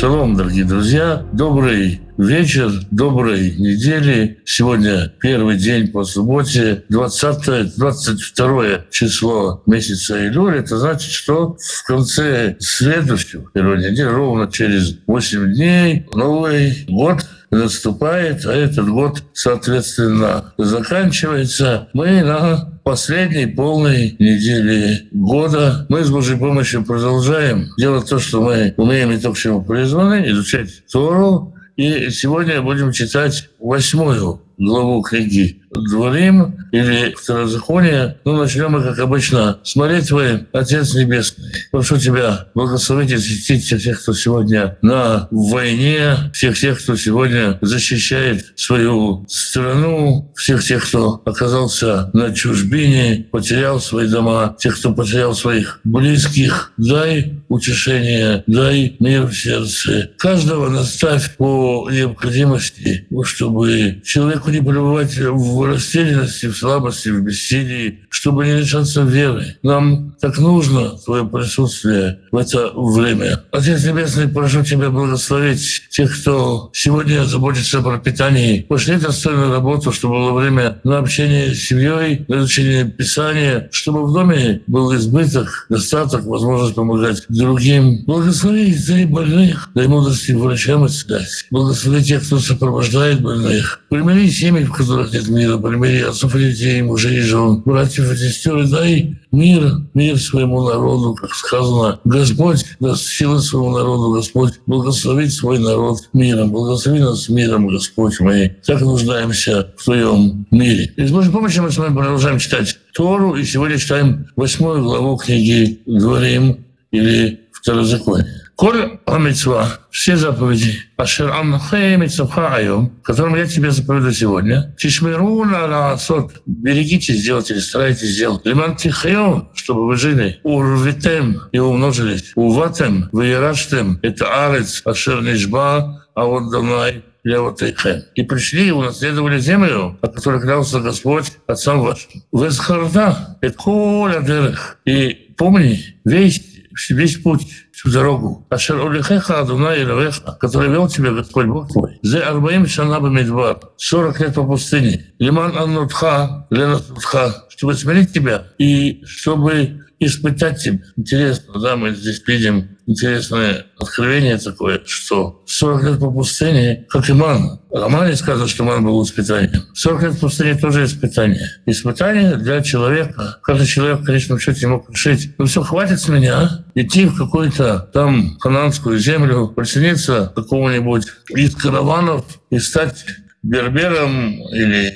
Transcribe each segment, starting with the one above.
Шалом, дорогие друзья. Добрый вечер, доброй недели. Сегодня первый день по субботе, 20 22 число месяца Илюль. Это значит, что в конце следующего первой недели, ровно через 8 дней, Новый год наступает, а этот год, соответственно, заканчивается. Мы на последней полной неделе года. Мы с Божьей помощью продолжаем делать то, что мы умеем и то, к чему призваны, изучать Тору. И сегодня будем читать восьмую главу книги Дворим или Второзаконие. Ну, начнем мы, как обычно, с молитвы «Отец Небесный». Прошу Тебя благословить и защитить всех кто сегодня на войне, всех тех, кто сегодня защищает свою страну, всех тех, кто оказался на чужбине, потерял свои дома, тех, кто потерял своих близких. Дай утешение, дай мир в сердце. Каждого наставь по необходимости, чтобы человеку не пребывать в растерянности, в слабости, в бессилии, чтобы не лишаться веры. Нам так нужно Твое присутствие в это время. Отец Небесный, прошу Тебя благословить тех, кто сегодня заботится о пропитании. Пошли достойную работу, чтобы было время на общение с семьей, на изучение Писания, чтобы в доме был избыток, достаток, возможность помогать другим. Благослови Ты больных, дай мудрости врачам исцелять. Благослови тех, кто сопровождает больных. Примири семьи, в которых нет мира, примири отцов и детей, мужей и жен, братьев и сестер, и дай мир, мир своему народу, как сказано. Господь даст силы своему народу, Господь благословит свой народ миром. Благослови нас миром, Господь, мы так нуждаемся в Твоем мире. И с Божьей помощью мы с вами продолжаем читать Тору, и сегодня читаем восьмую главу книги «Говорим» или «Второзаконие». Коль амитсва, все заповеди, ашер амнахе митсвха айом, которым я тебе заповедую сегодня, тишмиру на лаасот, берегите сделать или старайтесь сделать. Лиман тихайон, чтобы вы жили. Урвитем и умножились. Уватем, выираштем, это арец, ашер нишба, а вот давнай Левотейхем. И пришли и унаследовали землю, о которой клялся Господь отцам вашим. Весхарда, это коля И помни весь весь путь, всю дорогу. Ашер улихеха Адуна Илавеха, который вел тебя Господь Бог твой. Зе Арбаим Шана Бамидбар, 40 лет по пустыне. Лиман Аннутха, Ленатутха, чтобы смирить тебя и чтобы испытать тебя. Интересно, да, мы здесь видим интересное откровение такое, что 40 лет по пустыне, как Иман. В романе сказано, что Иман был испытанием. 40 лет по пустыне тоже испытание. Испытание для человека. Каждый человек в конечном счете мог решить, ну все, хватит с меня идти в какую-то там хананскую землю, присоединиться к какому-нибудь из караванов и стать бербером или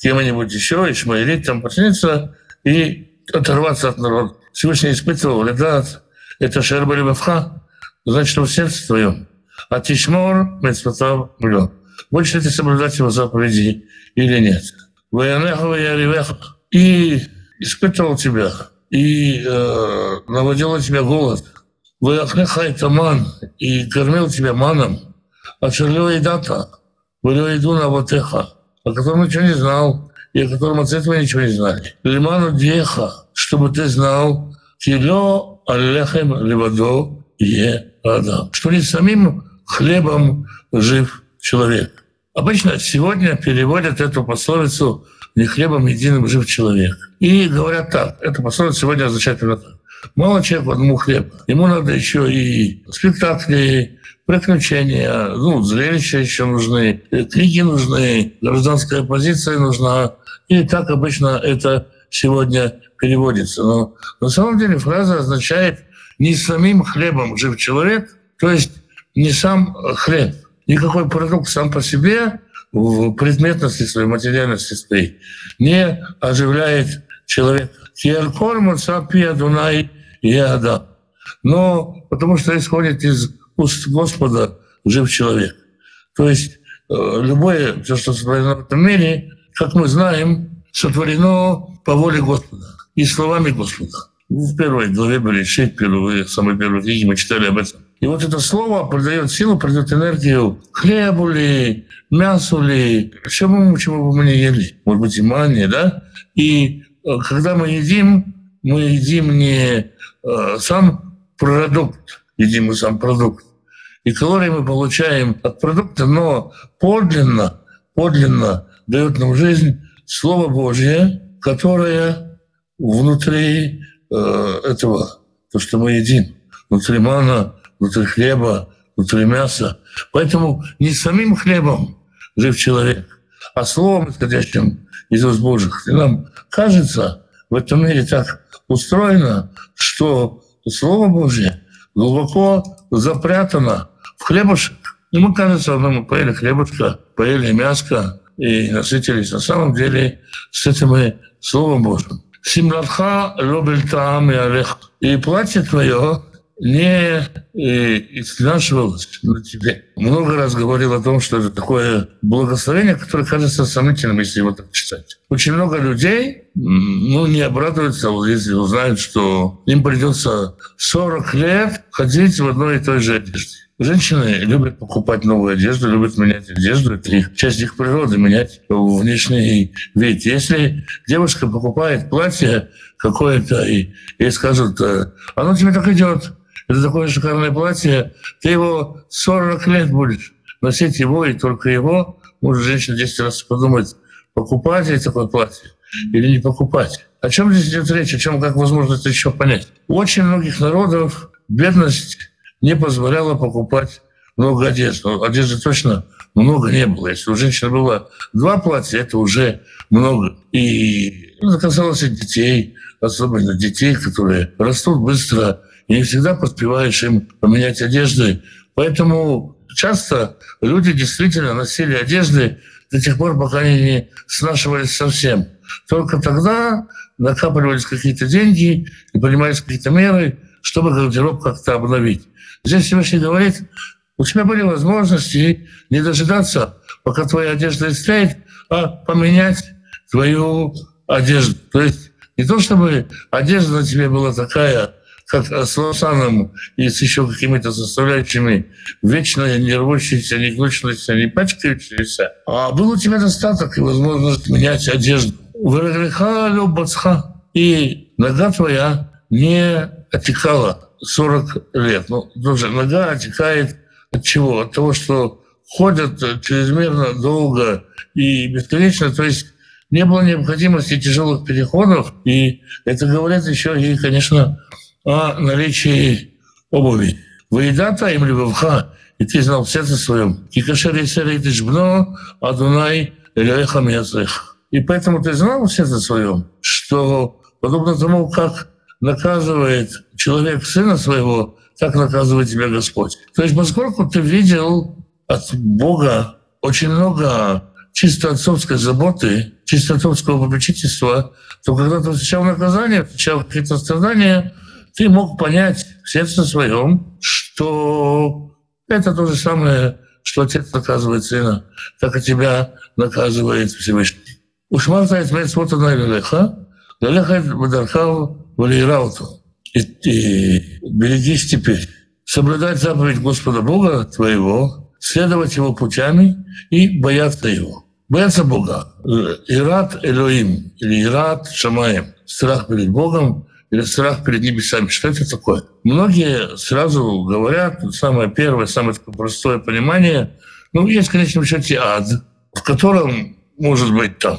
кем-нибудь еще, ишмаилит, там присоединиться и оторваться от народа. Всевышний испытывал Ледат, это Шерба Лебавха, значит, в сердце твоем. А Тишмор Мецватав Млё. Больше ты соблюдать его заповеди или нет. Воянехова я. И испытывал тебя, и э, наводил на тебя голод. Вояхнеха и таман, и кормил тебя маном. А и дата, иду на ватеха, о котором ничего не знал, и о котором от этого ничего не знали. Лиману Деха, чтобы ты знал, кило аллехем левадо е адам, что не самим хлебом жив человек. Обычно сегодня переводят эту пословицу «не хлебом единым жив человек». И говорят так, эта пословица сегодня означает именно так. Мало человеку одному хлеба. Ему надо еще и спектакли, приключения, ну, зрелища еще нужны, книги нужны, гражданская позиция нужна, и так обычно это сегодня переводится. Но на самом деле фраза означает «не самим хлебом жив человек», то есть не сам хлеб. Никакой продукт сам по себе в предметности своей, материальности своей не оживляет человека. Дунай и Адам. Но потому что исходит из уст Господа жив человек. То есть э, любое, все, что сотворено в этом мире, как мы знаем, сотворено по воле Господа и словами Господа. В первой главе были шесть первые, самые первые книги, мы читали об этом. И вот это слово придает силу, придает энергию хлебу ли, мясу ли, чему, чему бы мы не ели. Может быть, и мане, да? И э, когда мы едим, мы едим не э, сам продукт, едим мы сам продукт. и калории мы получаем от продукта, но подлинно, подлинно дает нам жизнь Слово Божье, которое внутри э, этого, то, что мы едим, внутри мана, внутри хлеба, внутри мяса. Поэтому не самим хлебом жив человек, а словом, исходящим из уст Божьих. И нам кажется, в этом мире так устроено, что Слово Божье глубоко запрятано в хлебушек. И мы, кажется, ну, мы поели хлебушка, поели мяско и насытились. На самом деле с этим и Словом Божьим. Симратха робельта и платье твое не изнашивалось на тебе. Много раз говорил о том, что это такое благословение, которое кажется сомнительным, если его так читать. Очень много людей ну, не обрадуются, если узнают, что им придется 40 лет ходить в одной и той же одежде. Женщины любят покупать новую одежду, любят менять одежду. Это их, часть их природы менять внешний вид. Если девушка покупает платье какое-то, и ей скажут, «Э, оно тебе так идет, это такое шикарное платье, ты его 40 лет будешь носить его и только его. Может, женщина 10 раз подумать, покупать ли такое платье или не покупать. О чем здесь идет речь, о чем, как возможно это еще понять? У очень многих народов бедность не позволяла покупать много одежды. Но одежды точно много не было. Если у женщины было два платья, это уже много. И это касалось и детей, особенно детей, которые растут быстро, и не всегда поспеваешь им поменять одежды. Поэтому часто люди действительно носили одежды до тех пор, пока они не снашивались совсем. Только тогда накапливались какие-то деньги и принимались какие-то меры, чтобы гардероб как-то обновить. Здесь Всевышний говорит, у тебя были возможности не дожидаться, пока твоя одежда истлеет, а поменять твою одежду. То есть не то, чтобы одежда на тебе была такая, как с лосаном и с еще какими-то составляющими вечно не рвущиеся, не гнущиеся, не пачкающиеся. А был у тебя достаток и возможность менять одежду. И нога твоя не отекала 40 лет. Ну, тоже нога отекает от чего? От того, что ходят чрезмерно долго и бесконечно. То есть не было необходимости тяжелых переходов. И это говорит еще и, конечно, о наличии обуви. Выедата им любовха, и ты знал в сердце своем, и кашер и серый жбно, адунай элеха. И поэтому ты знал в сердце своем, что подобно тому, как наказывает человек сына своего, так наказывает тебя Господь. То есть поскольку ты видел от Бога очень много чисто отцовской заботы, чисто отцовского попечительства, то когда ты встречал наказание, встречал какие-то страдания, ты мог понять в сердце своем, что это то же самое, что отец наказывает сына, так и тебя наказывает Всевышний. Ушмарта это мецвота на леха, леха бадархав валирауту. И, и берегись теперь. Соблюдать заповедь Господа Бога твоего, следовать Его путями и бояться Его. Бояться Бога. Ират Элоим или Ират Шамаем. Страх перед Богом или страх перед небесами. Что это такое? Многие сразу говорят, самое первое, самое простое понимание, ну, есть, в конечном счете, ад, в котором, может быть, там,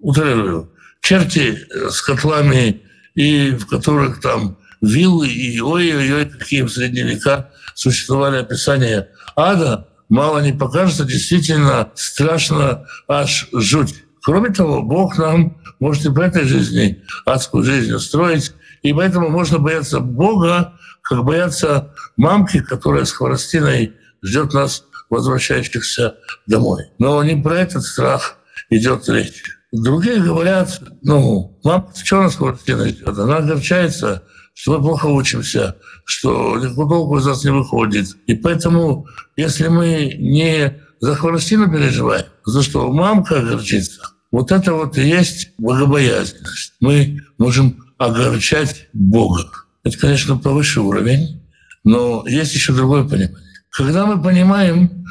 утрирую, черти с котлами, и в которых там виллы, и ой-ой-ой, какие в средние века существовали описания ада, мало не покажется, действительно страшно аж жуть. Кроме того, Бог нам может и в этой жизни адскую жизнь устроить, и поэтому можно бояться Бога, как бояться мамки, которая с хворостиной ждет нас, возвращающихся домой. Но не про этот страх идет речь. Другие говорят, ну, мамка, что нас хворостиной ждет? Она огорчается, что мы плохо учимся, что никакого толку из нас не выходит. И поэтому, если мы не за хворостину переживаем, за что мамка огорчится, вот это вот и есть богобоязненность. Мы можем огорчать Бога. Это, конечно, повыше уровень, но есть еще другое понимание. Когда мы понимаем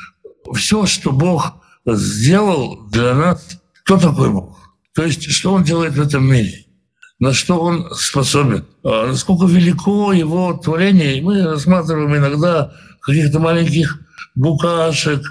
все, что Бог сделал для нас, кто такой Бог? То есть, что Он делает в этом мире? на что он способен, а насколько велико его творение. И мы рассматриваем иногда каких-то маленьких букашек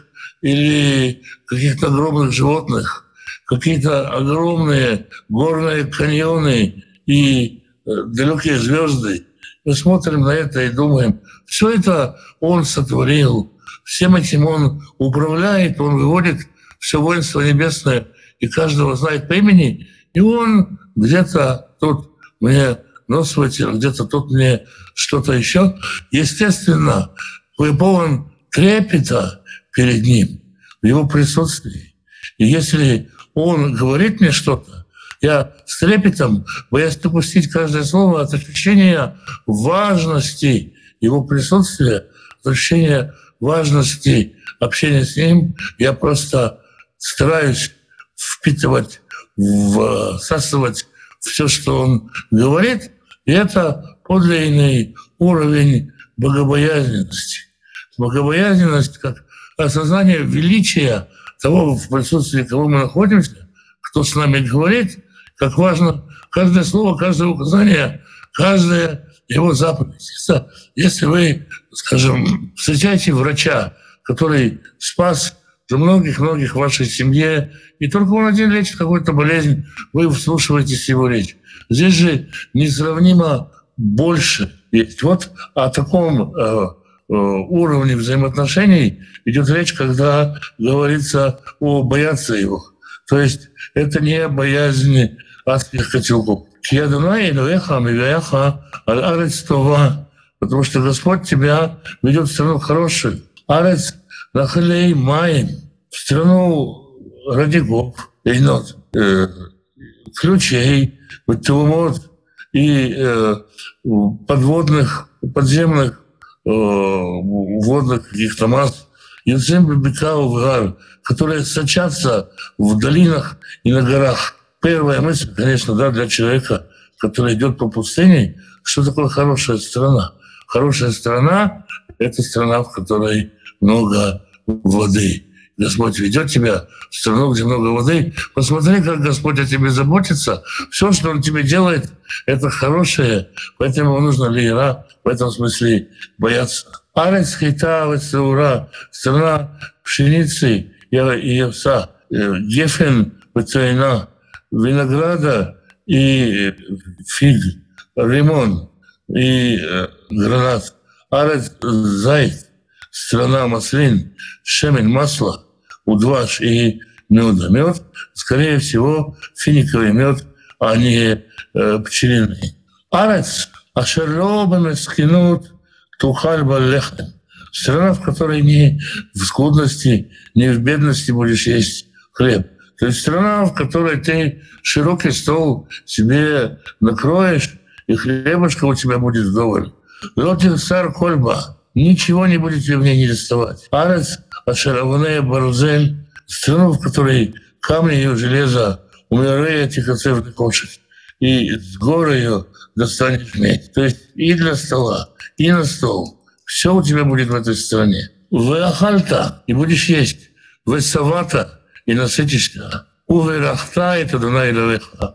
или каких-то огромных животных, какие-то огромные горные каньоны и э, далекие звезды. Мы смотрим на это и думаем, все это он сотворил, всем этим он управляет, он выводит все воинство небесное и каждого знает по имени, и он где-то тут мне нос вытер, где-то тут мне что-то еще. Естественно, вы полон трепета перед ним, в его присутствии. И если он говорит мне что-то, я с трепетом, боясь допустить каждое слово от ощущения важности его присутствия, от ощущения важности общения с ним, я просто стараюсь впитывать, всасывать все, что он говорит, и это подлинный уровень богобоязненности. Богобоязненность как осознание величия того, в присутствии кого мы находимся, кто с нами говорит, как важно каждое слово, каждое указание, каждая его заповедь. Если вы, скажем, встречаете врача, который спас за многих-многих в вашей семье, и только он один лечит какую-то болезнь, вы вслушиваетесь его речь. Здесь же несравнимо больше есть. Вот о таком э, э, уровне взаимоотношений идет речь, когда говорится о бояться его. То есть это не боязнь адских котелков. Потому что Господь тебя ведет в страну хорошую. Арец Нахалей Маем, в страну родников, инот, э, ключей, Тумот и э, подводных, подземных э, водных каких-то масс, Юцем Бабикау в которые сочатся в долинах и на горах. Первая мысль, конечно, да, для человека, который идет по пустыне, что такое хорошая страна? Хорошая страна – это страна, в которой много воды. Господь ведет тебя в страну, где много воды. Посмотри, как Господь о тебе заботится. Все, что Он тебе делает, это хорошее. Поэтому нужно лира в этом смысле бояться. Арец хита ура, страна пшеницы и овса, э, гефен вицайна, винограда и фиг, лимон и э, гранат. Арец зайт, страна маслин, шемен, масло, удваш и меда. Мед, скорее всего, финиковый мед, а не э, пчелиный. Арец, ашерло скинут тухаль балехем. Страна, в которой ни в скудности, ни в бедности будешь есть хлеб. То есть страна, в которой ты широкий стол себе накроешь, и хлебушка у тебя будет вдоволь. Лотин сар кольба ничего не будете в ней не доставать. Арец, Ашараване, Барузель, страну, в которой камни ее железа, умирая тихоцевный кошек. И с горы ее достанешь медь. То есть и для стола, и на стол. Все у тебя будет в этой стране. В Ахальта, и будешь есть. В Савата, и насытишься. Уверахта и Тадуна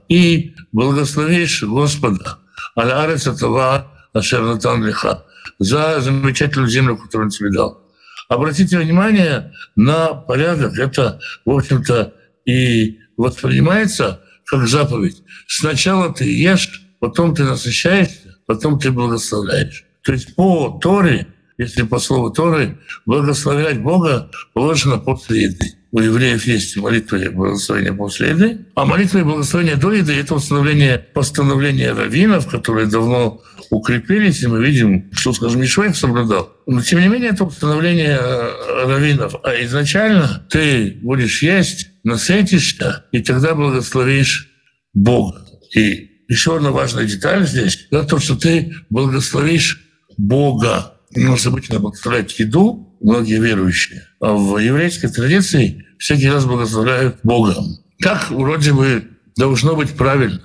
и благословишь Господа. Аль-Арец Атава Ашер Натан Лиха за замечательную землю, которую он тебе дал. Обратите внимание на порядок. Это, в общем-то, и воспринимается как заповедь. Сначала ты ешь, потом ты насыщаешься, потом ты благословляешь. То есть по Торе, если по слову Торы, благословлять Бога положено после еды. У евреев есть молитва и благословение после еды, а молитва и благословение до еды – это установление постановления раввинов, которые давно укрепились, и мы видим, что, скажем, Ишва их соблюдал. Но, тем не менее, это установление э, раввинов. А изначально ты будешь есть, насытишься, и тогда благословишь Бога. И еще одна важная деталь здесь – это то, что ты благословишь Бога. У нас обычно благословлять еду, многие верующие. А в еврейской традиции всякий раз благословляют Богом. Так вроде бы должно быть правильно,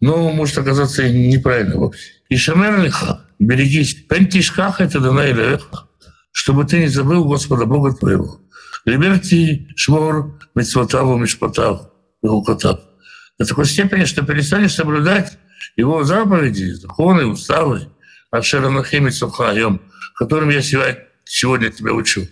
но может оказаться и неправильно вовсе. И берегись, пентишках это дана илеха, чтобы ты не забыл Господа Бога твоего. Либерти шмор митцвотаву мишпатав, гукотав. До такой степени, что перестанешь соблюдать его заповеди, законы, уставы, Ашеранахим и Сухаем, которым я сегодня тебя учу.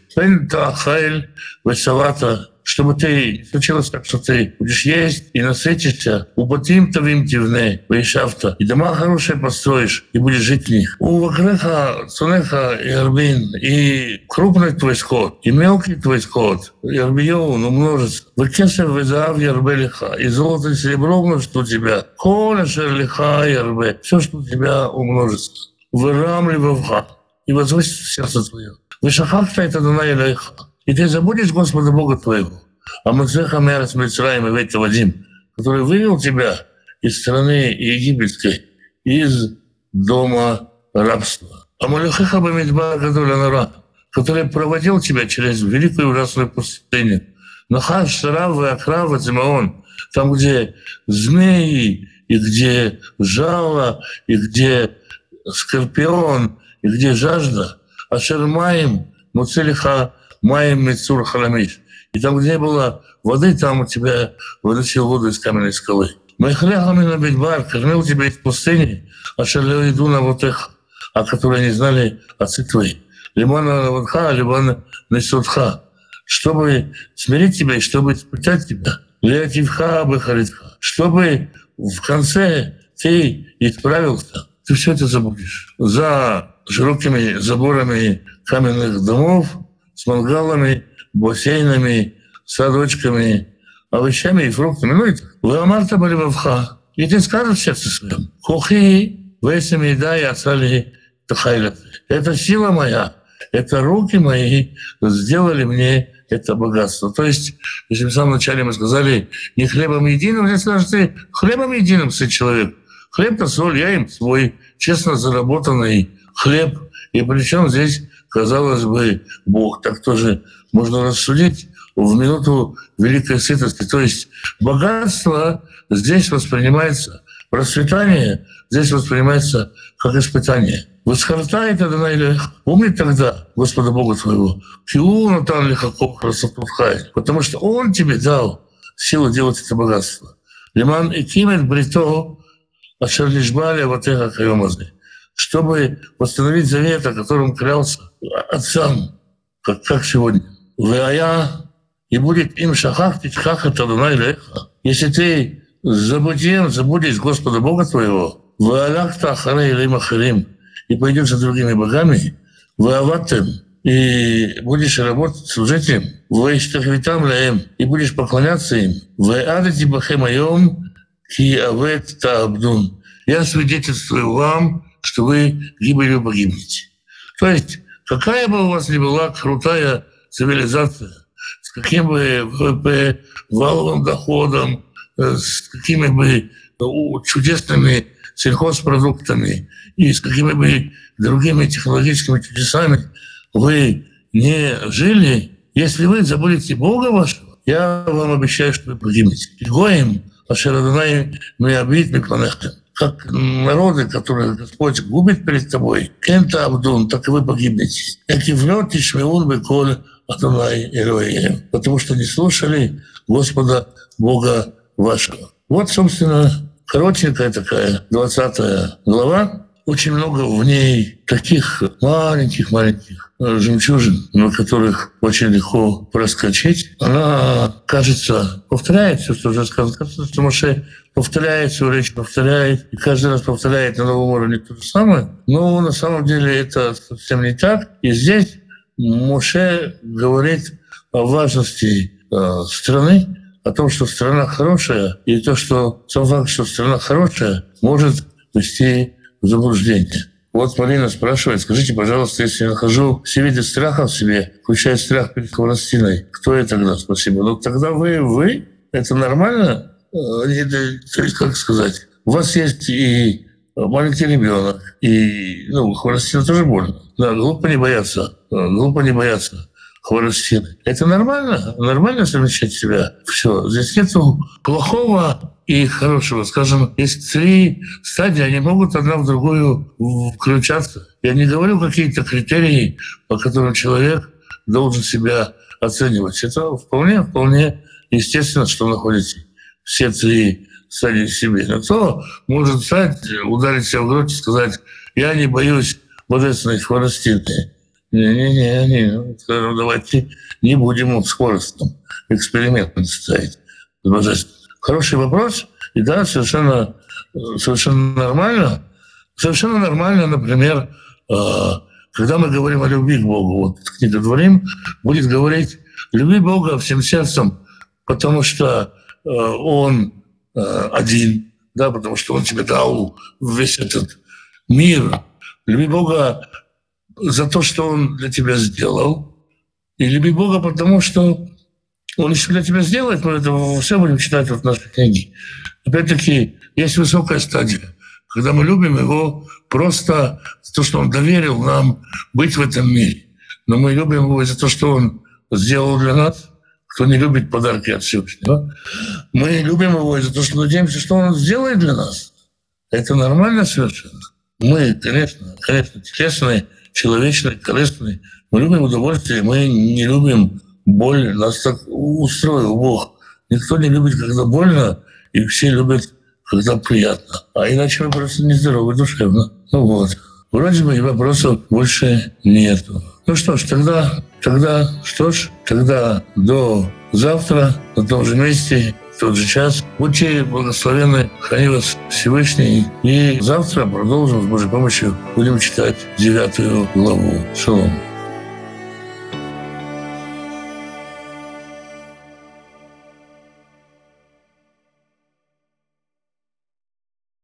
Чтобы ты случилось так, что ты будешь есть и насытишься, употим тавим тивне, вейшафта, и дома хорошие построишь, и будешь жить в них. У вакреха, цунеха и арбин, и крупный твой скот, и мелкий твой скот, и арбио, он умножится. Выкесев везав ярбелиха, и золото и серебро умножит у тебя. Коля шерлиха ярбе, все, что у тебя умножится. Вырамли вавха, и возвысится сердце твое. Вышахахта это Дунай Илайха. И ты забудешь Господа Бога твоего, а Мацеха Мерас Мицраим и Ветта Вадим, который вывел тебя из страны египетской, из дома рабства. А Малюхеха Бамидба Гадуля который проводил тебя через великую ужасную пустыню. Нахаш, Сарав и Акрав, Зимаон, там, где змеи, и где жало, и где скорпион, и где жажда, а Шермаем, Муцелиха Маем Мецур Харамиш. И там, где было воды, там у тебя вытащил воду из каменной скалы. Майхляхами на Бедбар, кормил тебя из пустыни, а шалю иду на вот их, о которой не знали отцы твои. Лимана Ванха, Лимана Несудха, чтобы смирить тебя и чтобы испытать тебя. Леативха Бахаритха, чтобы в конце ты исправился, ты все это забудешь. За широкими заборами каменных домов с мангалами, бассейнами, садочками, овощами и фруктами. Ну и вы амарта были вавха. И ты скажешь в сердце своем, хухи, весами да и отцали тахайля. Это сила моя, это руки мои сделали мне это богатство. То есть, если в самом начале мы сказали, не хлебом единым, здесь скажете, хлебом единым, сын человек. Хлеб-то соль, я им свой честно заработанный хлеб. И причем здесь казалось бы, Бог. Так тоже можно рассудить в минуту великой сытости. То есть богатство здесь воспринимается, процветание здесь воспринимается как испытание. Восхартай тогда или помни тогда Господа Бога твоего, Киуна там лихаков красоту потому что Он тебе дал силу делать это богатство. Лиман и кимет брито, а шарлишбали вот это кайомазы чтобы восстановить завет, о котором клялся отцам, как, как сегодня. Вая и будет им шахах, тичхах, это леха. Если ты забудем, забудешь Господа Бога твоего, ваалахта ахара илим ахарим, и пойдешь за другими богами, вааватем, и будешь работать, служить им, ваиштахвитам лаем, и будешь поклоняться им, ваадати бахем айом, ки авет таабдун. Я свидетельствую вам, что вы или погибнете. То есть, какая бы у вас ни была крутая цивилизация, с каким бы ВВП, валовым доходом, э, с какими бы чудесными сельхозпродуктами и с какими бы другими технологическими чудесами вы не жили, если вы забудете Бога вашего, я вам обещаю, что вы погибнете. Гоем, Ашерадонай, Меабит, Мекланехтем как народы, которые Господь губит перед тобой, кем-то Абдун, так и вы погибнете. Как и влет, и шмеун беколь Адонай Элоим, потому что не слушали Господа Бога вашего. Вот, собственно, коротенькая такая 20 глава. Очень много в ней таких маленьких-маленьких жемчужин, на которых очень легко проскочить. Она, кажется, повторяет все, что уже сказано. Кажется, что Моше повторяет всю речь, повторяет, и каждый раз повторяет на новом уровне то же самое. Но на самом деле это совсем не так. И здесь Моше говорит о важности э, страны, о том, что страна хорошая, и то, что сам факт, что страна хорошая, может вести в заблуждение. Вот Марина спрашивает, скажите, пожалуйста, если я нахожу все виды страха в себе, включая страх перед Хворостиной, кто я тогда? Спасибо. Ну тогда вы, вы, это нормально? Э, как сказать, у вас есть и маленький ребенок, и ну, хворостина тоже больно. Да, глупо не бояться, глупо не бояться хворостины. Это нормально, нормально совмещать себя. Все, здесь нет плохого и хорошего. Скажем, есть три стадии, они могут одна в другую включаться. Я не говорю какие-то критерии, по которым человек должен себя оценивать. Это вполне, вполне естественно, что находится все три садись себе, на то может стать, ударить себя в грудь и сказать, я не боюсь божественной хворостины. Не-не-не, не. скажем, давайте не будем с хворостом эксперимент ставить. Хороший вопрос, и да, совершенно, совершенно нормально. Совершенно нормально, например, а, когда мы говорим о любви к Богу, вот книга Дворим будет говорить «люби Бога всем сердцем, потому что э, Он э, один, да, потому что Он тебе дал весь этот мир. Люби Бога за то, что Он для тебя сделал, и люби Бога, потому что Он еще для тебя сделает, мы это все будем читать в нашей книге. Опять-таки, есть высокая стадия, когда мы любим Его просто за то, что Он доверил нам быть в этом мире. Но мы любим Его за то, что Он сделал для нас – кто не любит подарки от Всевышнего. Мы любим его из-за того, что надеемся, что он сделает для нас. Это нормально совершенно. Мы, конечно, конечно, телесные, человечные, корыстные. Мы любим удовольствие, мы не любим боль. Нас так устроил Бог. Никто не любит, когда больно, и все любят, когда приятно. А иначе мы просто нездоровы душевно. Ну вот. Вроде бы и вопросов больше нету. Ну что ж, тогда, тогда, что ж, тогда до завтра на том же месте, в тот же час. Будьте благословенны, храни вас Всевышний. И завтра продолжим с Божьей помощью. Будем читать девятую главу. Шалом.